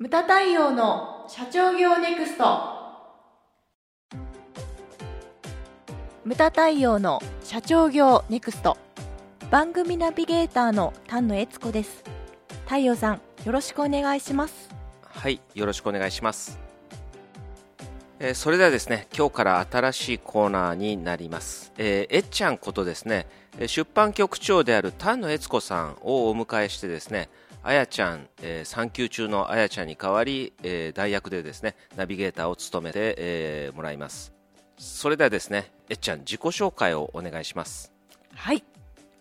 ムタ太陽の社長業ネクスト。ムタ太陽の社長業ネクスト。番組ナビゲーターの丹野悦子です。太陽さんよろしくお願いします。はいよろしくお願いします、えーそれではですね今日から新しいコーナーになります、えーえっちゃんことですねえ出版局長である丹野悦子さんをお迎えしてですねあやちゃん、えー産休中のあやちゃんに代わり、えー代役でですねナビゲーターを務めて、えーもらいます。それではですねえっちゃん自己紹介をお願いします。はい。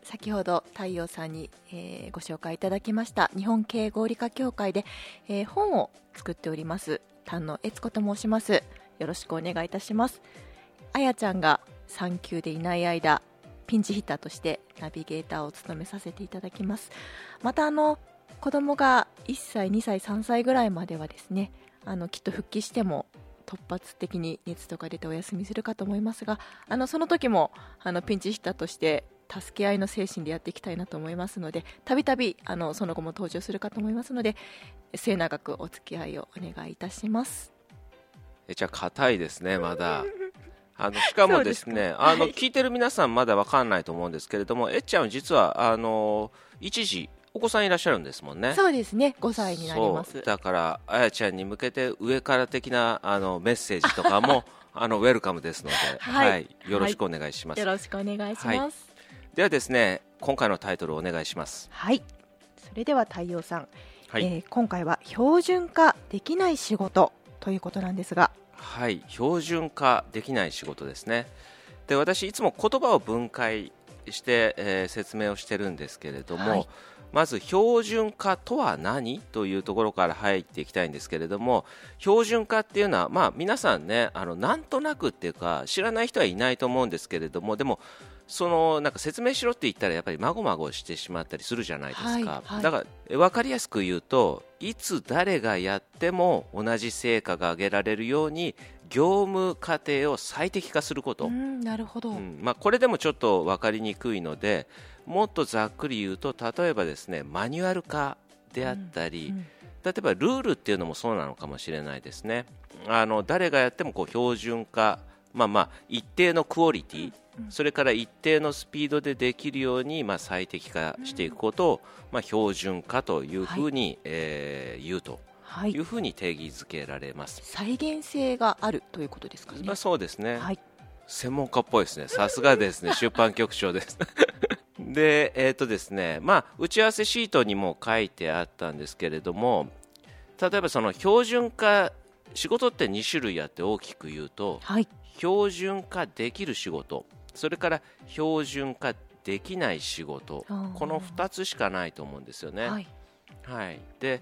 先ほど太陽さんに、えーご紹介いただきました日本経営合理化協会で、えー本を作っております丹野悦子と申します。よろしくお願いいたします。あやちゃんが産休でいない間ピンチヒッターとしてナビゲーターを務めさせていただきます。またあの子供が1歳2歳3歳ぐらいまではですねあのきっと復帰しても突発的に熱とか出てお休みするかと思いますがあのその時もあのピンチヒッターとして助け合いの精神でやっていきたいなと思いますのでたびたびあのその後も登場するかと思いますので末永くお付き合いをお願いいたします。えっちゃん硬いですねまだ。あのしかもですね かはいあの聞いてる皆さんまだわかんないと思うんですけれどもえっちゃんは実はあの一時お子さんいらっしゃるんですもんね。そうですね。5歳になります。だからあやちゃんに向けて上から的なあのメッセージとかも あのウェルカムですので、はい。よろしくお願いします、よろしくお願いします。はい。ではですね今回のタイトルをお願いします。はい、それでは太陽さん、はい、えー今回は標準化できない仕事ということなんですが。はい、標準化できない仕事ですね。で私いつも言葉を分解して、えー説明をしてるんですけれども、はい。まず標準化とは何というところから入っていきたいんですけれども標準化っていうのは、まあ、皆さんねあのなんとなくっていうか知らない人はいないと思うんですけれどもでもそのなんか説明しろって言ったらやっぱりまごまごしてしまったりするじゃないですか、はいはい。だからえ分かりやすく言うといつ誰がやっても同じ成果が上げられるように業務過程を最適化すること、うんなるほど、うんまあ、これでもちょっと分かりにくいのでもっとざっくり言うと例えばですねマニュアル化であったり、うん。例えばルールっていうのもそうなのかもしれないですね。あの誰がやってもこう標準化まあまあ一定のクオリティ、それから一定のスピードでできるように、まあ、最適化していくことを、まあ、標準化というふうに、えー言うとはいいうふうに定義づけられます、再現性があるということですかね。まあ、そうですね、はい。専門家っぽいですね。さすがですね。出版局長です。で、えっ、とですね、まあ、打ち合わせシートにも書いてあったんですけれども、例えばその標準化、仕事って2種類あって大きく言うと、はい。標準化できる仕事、それから標準化できない仕事、この2つしかないと思うんですよね。はい。はい、で、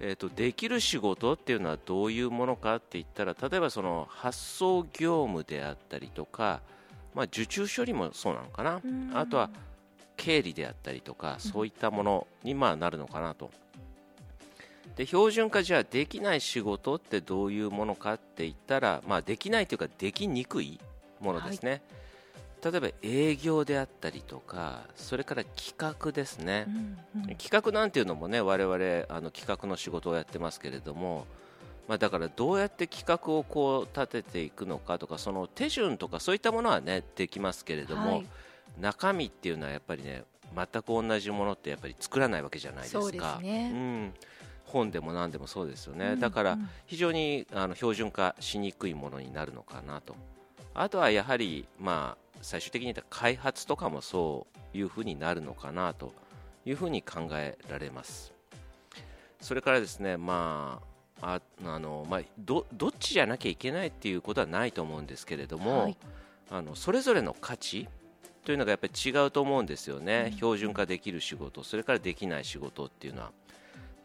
えー、とできる仕事っていうのはどういうものかって言ったら例えばその発送業務であったりとか、まあ、受注処理もそうなのかな。うん。あとは経理であったりとかそういったものにまあなるのかなと。で標準化じゃあできない仕事ってどういうものかって言ったら、まあ、できないというかできにくいものですね、例えば営業であったりとかそれから企画ですね、うんうん。企画なんていうのもね我々あの企画の仕事をやってますけれども、まあ、だからどうやって企画をこう立てていくのかとかその手順とかそういったものはねできますけれども、はい。中身っていうのはやっぱりね全く同じものってやっぱり作らないわけじゃないですか。そうですね。うん、本でも何でもそうですよね、うんだからうん非常にあの標準化しにくいものになるのかなと。あとはやはり、まあ、最終的に開発とかもそういうふうになるのかなというふうに考えられます。それからですね、まあああのまあ、どどっちじゃなきゃいけないっていうことはないと思うんですけれども、はい。あのそれぞれの価値というのがやっぱり違うと思うんですよね、うん。標準化できる仕事それからできない仕事っていうのは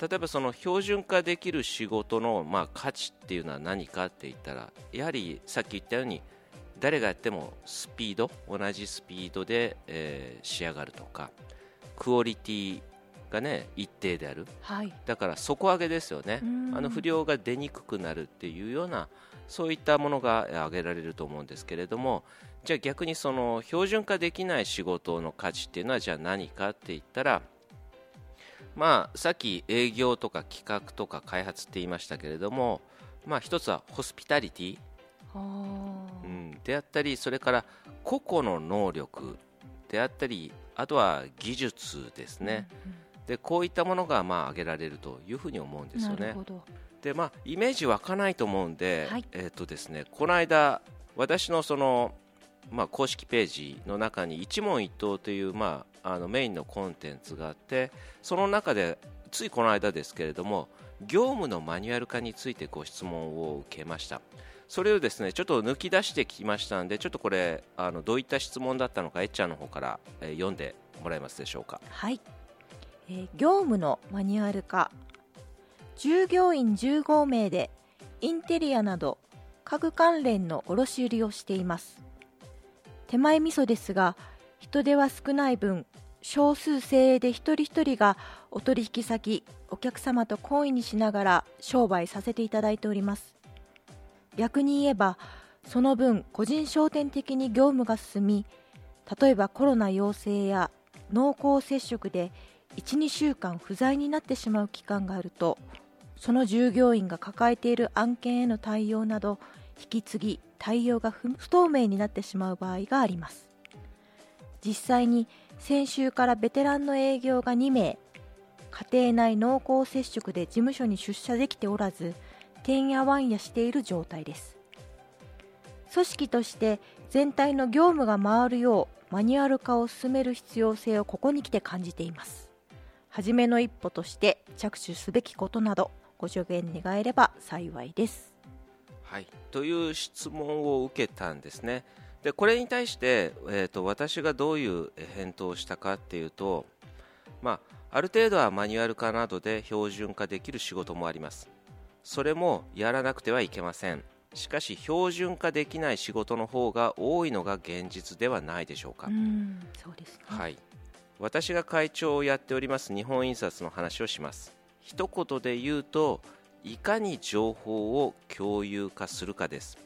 例えばその標準化できる仕事のまあ価値っていうのは何かって言ったらやはりさっき言ったように誰がやってもスピード同じスピードで、えー仕上がるとかクオリティがね一定である。はい。だから底上げですよね。うん。あの不良が出にくくなるっていうようなそういったものが挙げられると思うんですけれどもじゃあ逆にその標準化できない仕事の価値っていうのはじゃあ何かって言ったらまあ、さっき営業とか企画とか開発って言いましたけれども、まあ、一つはホスピタリティ、うん、であったりそれから個々の能力であったりあとは技術ですね、うんうん、でこういったものがまあ挙げられるというふうに思うんですよね。でまあ、イメージ湧かないと思うんで、はい、えーとですね、この間私のその、まあ、公式ページの中に一問一答という、まあ、あのメインのコンテンツがあってその中でついこの間ですけれども業務のマニュアル化についてご質問を受けました。それをですねちょっと抜き出してきましたのでちょっとこれあのどういった質問だったのかえっちゃんの方から、えー、読んでもらえますでしょうか。はい、えー、業務のマニュアル化。従業員15名でインテリアなど家具関連の卸売をしています。手前味噌ですが人手は少ない分少数精鋭で一人一人がお取引先お客様と懇意にしながら商売させていただいております。逆に言えばその分個人商店的に業務が進み例えばコロナ陽性や濃厚接触で12週間不在になってしまう期間があるとその従業員が抱えている案件への対応など引き継ぎ対応が不透明になってしまう場合があります。実際に先週からベテランの営業が2名家庭内濃厚接触で事務所に出社できておらずてんやわんやしている状態です。組織として全体の業務が回るようマニュアル化を進める必要性をここに来て感じています。初めの一歩として着手すべきことなどご助言願えれば幸いです。はい、という質問を受けたんですね。でこれに対して、えーと、私がどういう返答をしたかっていうと、まあ、ある程度はマニュアル化などで標準化できる仕事もあります。それもやらなくてはいけません。しかし標準化できない仕事の方が多いのが現実ではないでしょうか。ね、はい。私が会長をやっております日本印刷の話をします。一言で言うといかに情報を共有化するかです。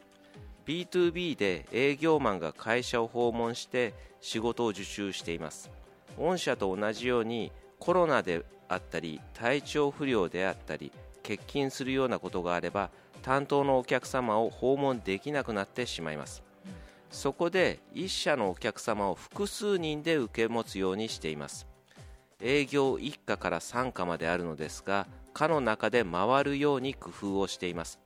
B2B で営業マンが会社を訪問して仕事を受注しています。御社と同じようにコロナであったり体調不良であったり欠勤するようなことがあれば担当のお客様を訪問できなくなってしまいます。そこで1社のお客様を複数人で受け持つようにしています。営業1課から3課まであるのですが課の中で回るように工夫をしています。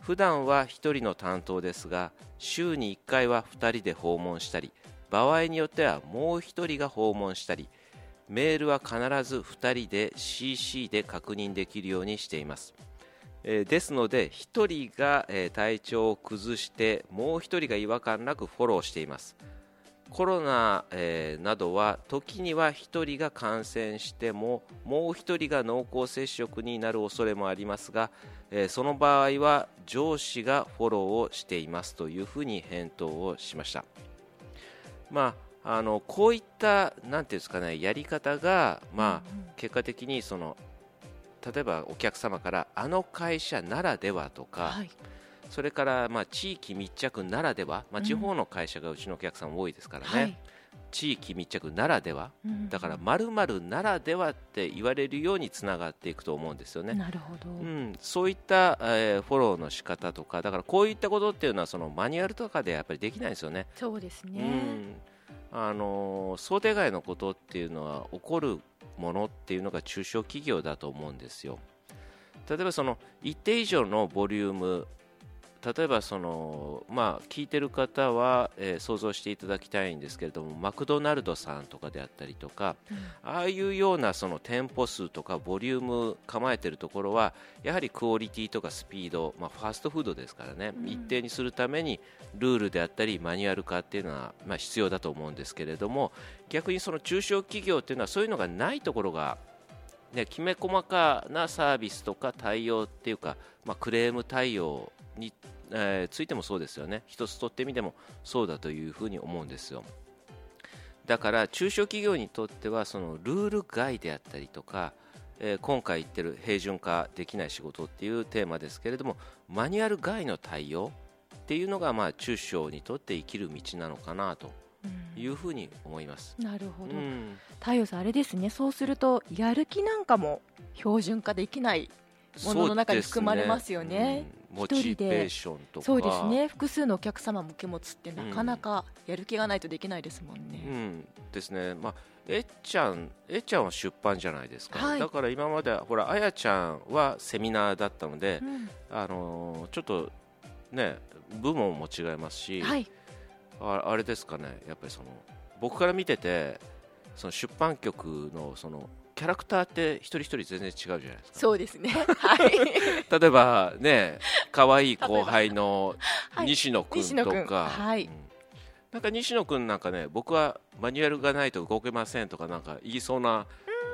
普段は1人の担当ですが週に1回は2人で訪問したり場合によってはもう1人が訪問したりメールは必ず2人で CC で確認できるようにしています、え、ですので1人が、え、体調を崩してもう1人が違和感なくフォローしています。コロナ、えー、などは時には1人が感染してももう1人が濃厚接触になる恐れもありますが、えー、その場合は上司がフォローをしていますというふうに返答をしました。まあ、あのこういったなんていうんですかねやり方が、まあ、結果的にその例えばお客様からあの会社ならではとか、はいそれからまあ地域密着ならでは、まあ、地方の会社がうちのお客さん多いですからね、うんはい、地域密着ならでは、うん、だからまるならではって言われるようにつながっていくと思うんですよね。なるほど、うん、そういった、えー、フォローの仕方とかだからこういったことっていうのはそのマニュアルとかでやっぱりできないですよね。そうですね、うん、あの想定外のことっていうのは起こるものっていうのが中小企業だと思うんですよ。例えばその一定以上のボリューム例えばその、まあ、聞いてる方は、えー、想像していただきたいんですけれどもマクドナルドさんとかであったりとか、うん、ああいうようなその店舗数とかボリューム構えてるところはやはりクオリティとかスピード、まあ、ファーストフードですからね、うん、一定にするためにルールであったりマニュアル化っていうのは、まあ、必要だと思うんですけれども逆にその中小企業っていうのはそういうのがないところがね、きめ細かなサービスとか対応っていうか、まあ、クレーム対応に、えー、ついてもそうですよね。一つ取ってみてもそうだというふうに思うんですよ。だから中小企業にとってはそのルール外であったりとか、えー、今回言ってる平準化できない仕事っていうテーマですけれどもマニュアル外の対応っていうのがまあ中小にとって生きる道なのかなというふうに思います。なるほど、うん。太陽さんあれですね。そうするとやる気なんかも標準化できないものの中に含まれますよね。そうですね。うんモチベーションとか。そうですね。複数のお客様向け持つってなかなかやる気がないとできないですもんうね、ん。ですね、まあ、えっちゃん、えっちゃんは出版じゃないですか、はい。だから今まで、ほら、あやちゃんはセミナーだったのでう、ん。あのーちょっとね、部門も違いますし、はい。ああれですかね、やっぱりその僕から見てて、その出版局のそのキャラクターって一人一人全然違うじゃないですか。そうですね。はい。例えばね、可愛い後輩のはい。西野君とか、はい。うん。なんか西野君なんかね、僕はマニュアルがないと動けませんとかなんか言いそうな、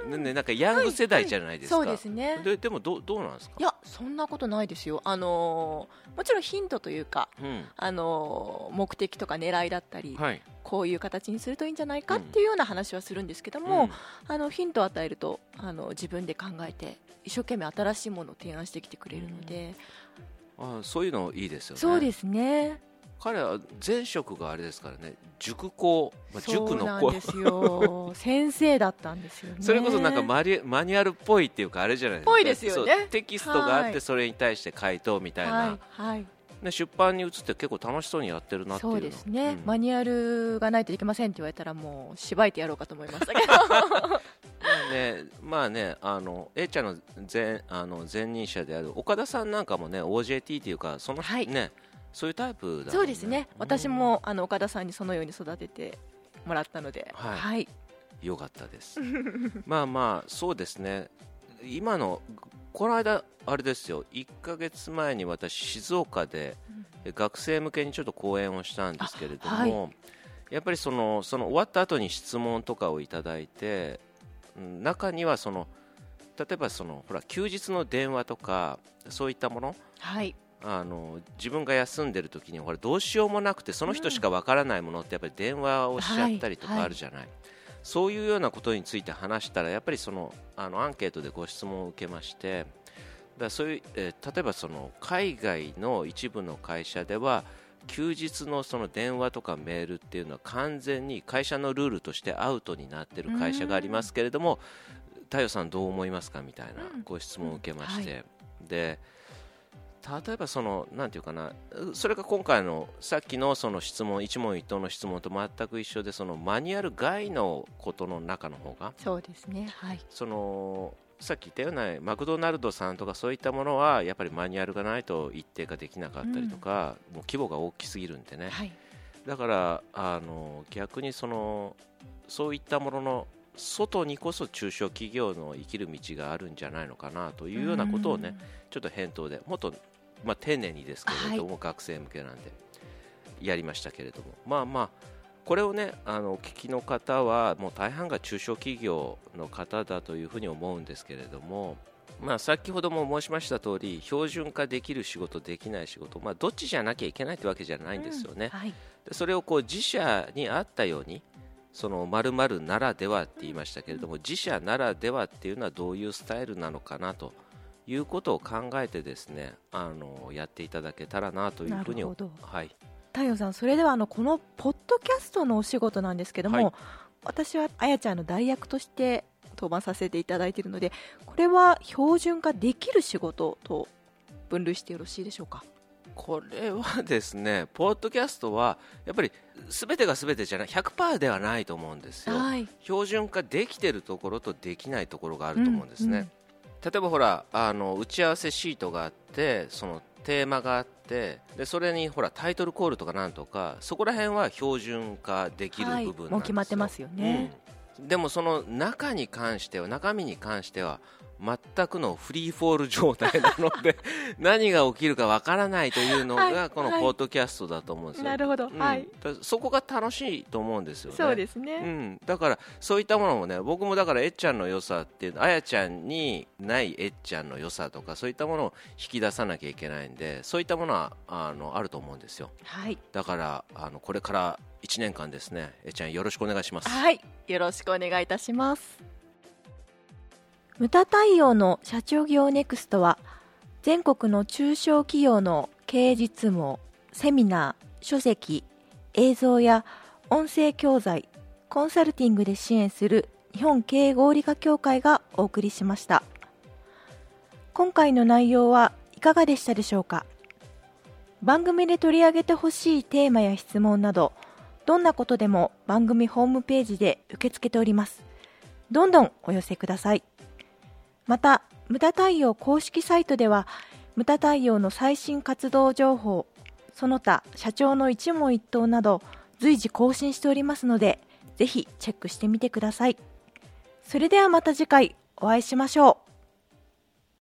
ねねなんかヤング世代じゃないですか。そうですね。ででもどうどうなんですか？い。やそんなことないですよ。あのーもちろんヒントというかうん、あのー目的とか狙いだったり、はい。こういう形にするといいんじゃないかっていうような話はするんですけども、うん。あのヒントを与えるとあの自分で考えて一生懸命新しいものを提案してきてくれるので、あそういうのいいですよね。そうですね彼は前職があれですからね、塾校、まあ、塾の子なんで。すよ。先生だったんですよね。それこそなんかマリマニュアルっぽいっていうかあれじゃないですか。ぽいですよね。テキストがあっはい。てそれに対して回答みたいな、はいはい。ね、出版に移って結構楽しそうにやってるなっていうの。そうですね、うん。マニュアルがないといけませんって言われたらもうしばいてやろうかと思いましたけどまあね、まあね、あの A ちゃんの前あの前任者である岡田さんなんかもね OJT っていうかその、はい。ねそういうタイプだもんそうですね。うん。私もあの岡田さんにそのように育ててもらったので。はい。はい、よかったです。まあまあそうですね。今のこの間あれですよ。1ヶ月前に私静岡でえ学生向けにちょっと講演をしたんですけれども、あはい。やっぱりそのその終わった後に質問とかをいただいてうん中にはその例えばそのほら休日の電話とかそういったものはいあの自分が休んでる時にほらどうしようもなくてその人しかわからないものってやっぱり電話をしちゃったりとかあるじゃない、そういうようなことについて話したらやっぱりそのあのアンケートでご質問を受けましてだそういう、えー例えばその海外の一部の会社では休日のその電話とかメールっていうのは完全に会社のルールとしてアウトになっている会社がありますけれども太陽さんどう思いますかみたいなうんご質問を受けまして、うん。で例えばそのなんていうかなそれが今回のさっきのその質問一問一答の質問と全く一緒でそのマニュアル外のことの中の方がそうですねはい。そのさっき言ったようなマクドナルドさんとかそういったものはやっぱりマニュアルがないと一定化できなかったりとか、もう規模が大きすぎるんでね、はい。だからあの逆にそのそういったものの外にこそ中小企業の生きる道があるんじゃないのかなというようなことをね、ちょっと返答でもっと、まあ、丁寧にですけれども、学生向けなんでやりましたけれども。まあまあこれをねあのお聞きの方はもう大半が中小企業の方だというふうに思うんですけれどもまあ、先ほども申しました通り標準化できる仕事できない仕事、まあ、どっちじゃなきゃいけないってわけじゃないんですよね、はい。でそれをこう自社に合ったようにその〇〇ならではって言いましたけれども、自社ならではっていうのはどういうスタイルなのかなということを考えてですねあのやっていただけたらなというふうにはい。太陽さんそれではあのこのポッドキャストのお仕事なんですけども、はい。私はあやちゃんの代役として当番させていただいているのでこれは標準化できる仕事と分類してよろしいでしょうか？これはですねポッドキャストはやっぱり全てが全てじゃない100%ではないと思うんですよ。はい。標準化できてるところとできないところがあると思うんですね、例えばほらあの打ち合わせシートがあってそのテーマがあってでそれにほらタイトルコールとかなんとかそこら辺は標準化できる部分なんですよ、はいもう決まってますよね。うん。でもその中に関しては中身に関しては全くのフリーフォール状態なので 何が起きるかわからないというのはいがこのはい。ポッドキャストだと思うんですよ、なるほど、うん。はい。だそこが楽しいと思うんですよね。そうですうね、ん、だからそういったものもね僕もだからえっちゃんの良さっていうあやちゃんにないえっちゃんの良さとかそういったものを引き出さなきゃいけないんでそういったものはあのあると思うんですよ。はい。だからあのこれから1年間ですねえっちゃんよろしくお願いします。はい、よろしくお願いいたします。無駄対応の社長業ネクストは、全国の中小企業の経営実務セミナー、書籍、映像や音声教材コンサルティングで支援する日本経営合理化協会がお送りしました。今回の内容はいかがでしたでしょうか？番組で取り上げてほしいテーマや質問などどんなことでも番組ホームページで受け付けております。どんどんお寄せください。また無駄太陽公式サイトでは無駄太陽の最新活動情報その他社長の一問一答など随時更新しておりますのでぜひチェックしてみてください。それではまた次回お会いしましょう。